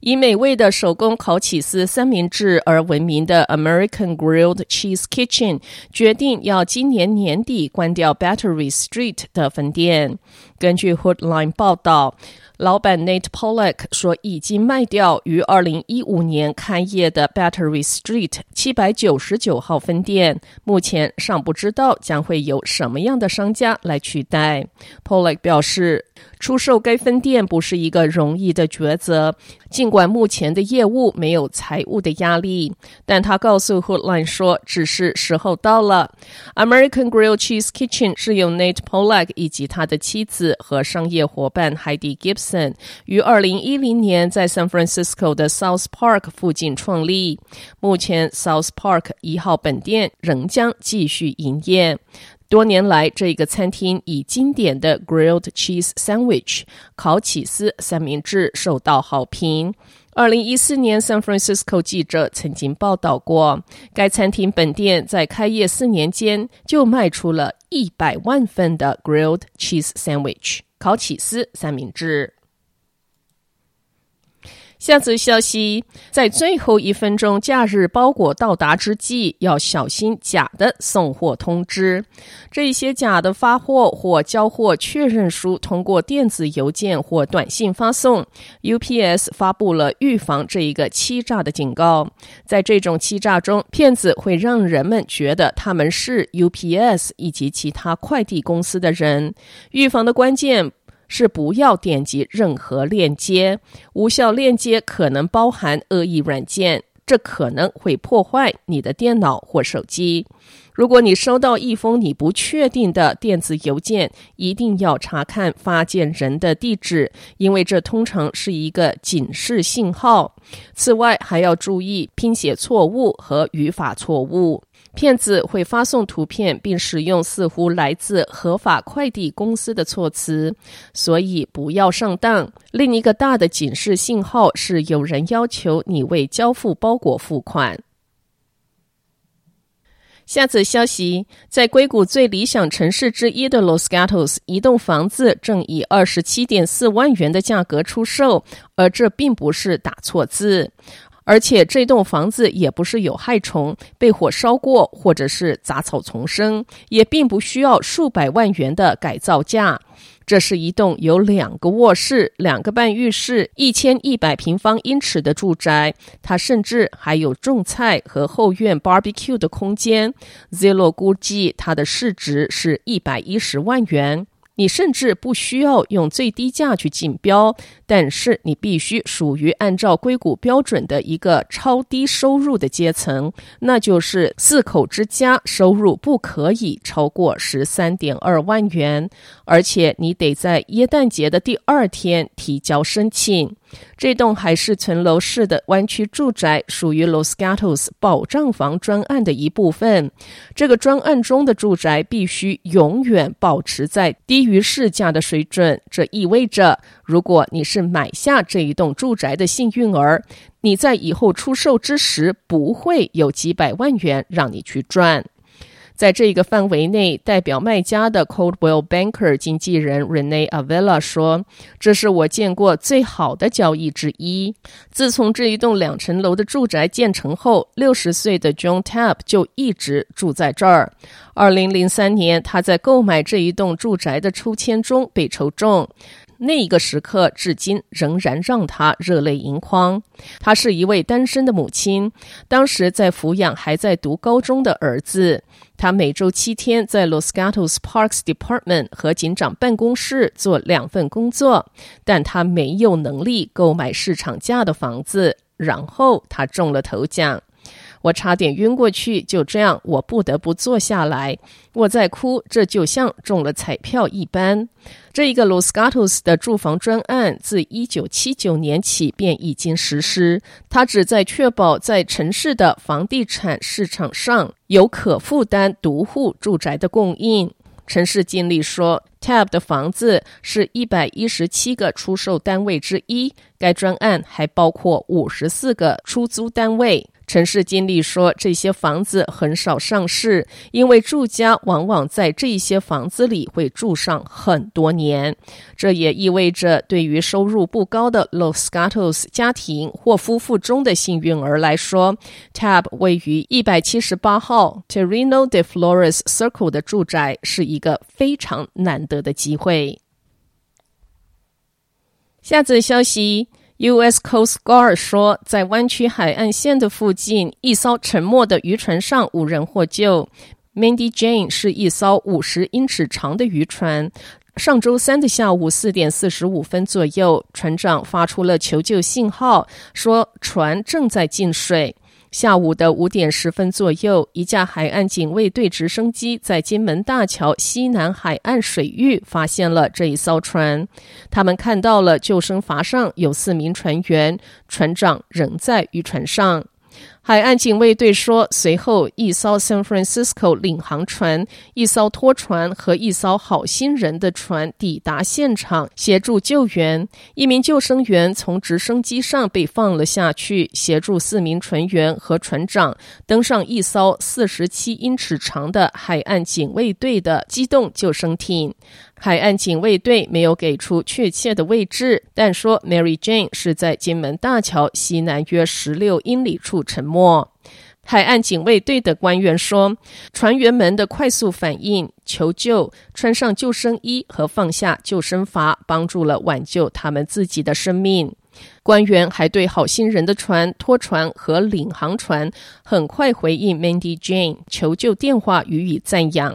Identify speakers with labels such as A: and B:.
A: 以美味的手工烤起司三明治而闻名的 American Grilled Cheese Kitchen 决定要今年年底关掉 Battery Street 的分店。根据 Hootline 报道。老板 Nate Pollack 说，已经卖掉于二零一五年开业的 Battery Street 七百九十九号分店，目前尚不知道将会有什么样的商家来取代。Pollack 表示，出售该分店不是一个容易的抉择，尽管目前的业务没有财务的压力，但他告诉 Hotline 说，只是时候到了。American Grill Cheese Kitchen 是由 Nate Pollack 以及他的妻子和商业伙伴 Heidi Gibson。于二零一零年在 San Francisco 的 South Park 附近创立。目前 South Park 一号本店仍将继续营业。多年来，这个餐厅以经典的 Grilled Cheese Sandwich 烤起司三明治受到好评。二零一四年，San Francisco 记者曾经报道过，该餐厅本店在开业四年间就卖出了一百万份的 Grilled Cheese Sandwich 烤起司三明治。下则消息，在最后一分钟假日包裹到达之际，要小心假的送货通知。这一些假的发货或交货确认书通过电子邮件或短信发送。UPS 发布了预防这一个欺诈的警告。在这种欺诈中，骗子会让人们觉得他们是 UPS 以及其他快递公司的人。预防的关键。是不要点击任何链接，无效链接可能包含恶意软件，这可能会破坏你的电脑或手机。如果你收到一封你不确定的电子邮件，一定要查看发件人的地址，因为这通常是一个警示信号。此外，还要注意拼写错误和语法错误。骗子会发送图片，并使用似乎来自合法快递公司的措辞，所以不要上当。另一个大的警示信号是有人要求你为交付包裹付款。下则消息，在硅谷最理想城市之一的 Los Gatos，一栋房子正以二十七点四万元的价格出售，而这并不是打错字。而且这栋房子也不是有害虫被火烧过，或者是杂草丛生，也并不需要数百万元的改造价。这是一栋有两个卧室、两个半浴室、一千一百平方英尺的住宅。它甚至还有种菜和后院 barbecue 的空间。Zillow 估计它的市值是一百一十万元。你甚至不需要用最低价去竞标，但是你必须属于按照硅谷标准的一个超低收入的阶层，那就是四口之家收入不可以超过十三点二万元，而且你得在耶诞节的第二天提交申请。这栋海氏层楼式的湾区住宅属于 Los Gatos 保障房专案的一部分。这个专案中的住宅必须永远保持在低于市价的水准。这意味着，如果你是买下这一栋住宅的幸运儿，你在以后出售之时不会有几百万元让你去赚。在这个范围内，代表卖家的 Coldwell Banker 经纪人 Renee Avila 说：“这是我见过最好的交易之一。自从这一栋两层楼的住宅建成后，六十岁的 John Tapp 就一直住在这儿。二零零三年，他在购买这一栋住宅的抽签中被抽中。”那一个时刻，至今仍然让他热泪盈眶。她是一位单身的母亲，当时在抚养还在读高中的儿子。她每周七天在 Los Gatos Parks Department 和警长办公室做两份工作，但她没有能力购买市场价的房子。然后她中了头奖。我差点晕过去。就这样，我不得不坐下来。我在哭，这就像中了彩票一般。这一个 Los Gatos 的住房专案自一九七九年起便已经实施，它旨在确保在城市的房地产市场上有可负担独户住宅的供应。城市经理说，TAB 的房子是一百一十七个出售单位之一，该专案还包括五十四个出租单位。城市经理说，这些房子很少上市，因为住家往往在这些房子里会住上很多年。这也意味着，对于收入不高的 Los Gatos 家庭或夫妇中的幸运儿来说，TAB 位于一百七十八号 Terreno de Flores Circle 的住宅是一个非常难得的机会。下则消息。U.S. Coast Guard 说，在湾区海岸线的附近，一艘沉没的渔船上无人获救。Mandy Jane 是一艘五十英尺长的渔船。上周三的下午四点四十五分左右，船长发出了求救信号，说船正在进水。下午的五点十分左右，一架海岸警卫队直升机在金门大桥西南海岸水域发现了这一艘船。他们看到了救生筏上有四名船员，船长仍在渔船上。海岸警卫队说，随后一艘 San Francisco 领航船、一艘拖船和一艘好心人的船抵达现场协助救援。一名救生员从直升机上被放了下去，协助四名船员和船长登上一艘四十七英尺长的海岸警卫队的机动救生艇。海岸警卫队没有给出确切的位置，但说 Mary Jane 是在金门大桥西南约十六英里处沉没没。海岸警卫队的官员说，船员们的快速反应、求救、穿上救生衣和放下救生筏，帮助了挽救他们自己的生命。官员还对好心人的船、拖船和领航船很快回应 Mandy Jane 求救电话予以赞扬。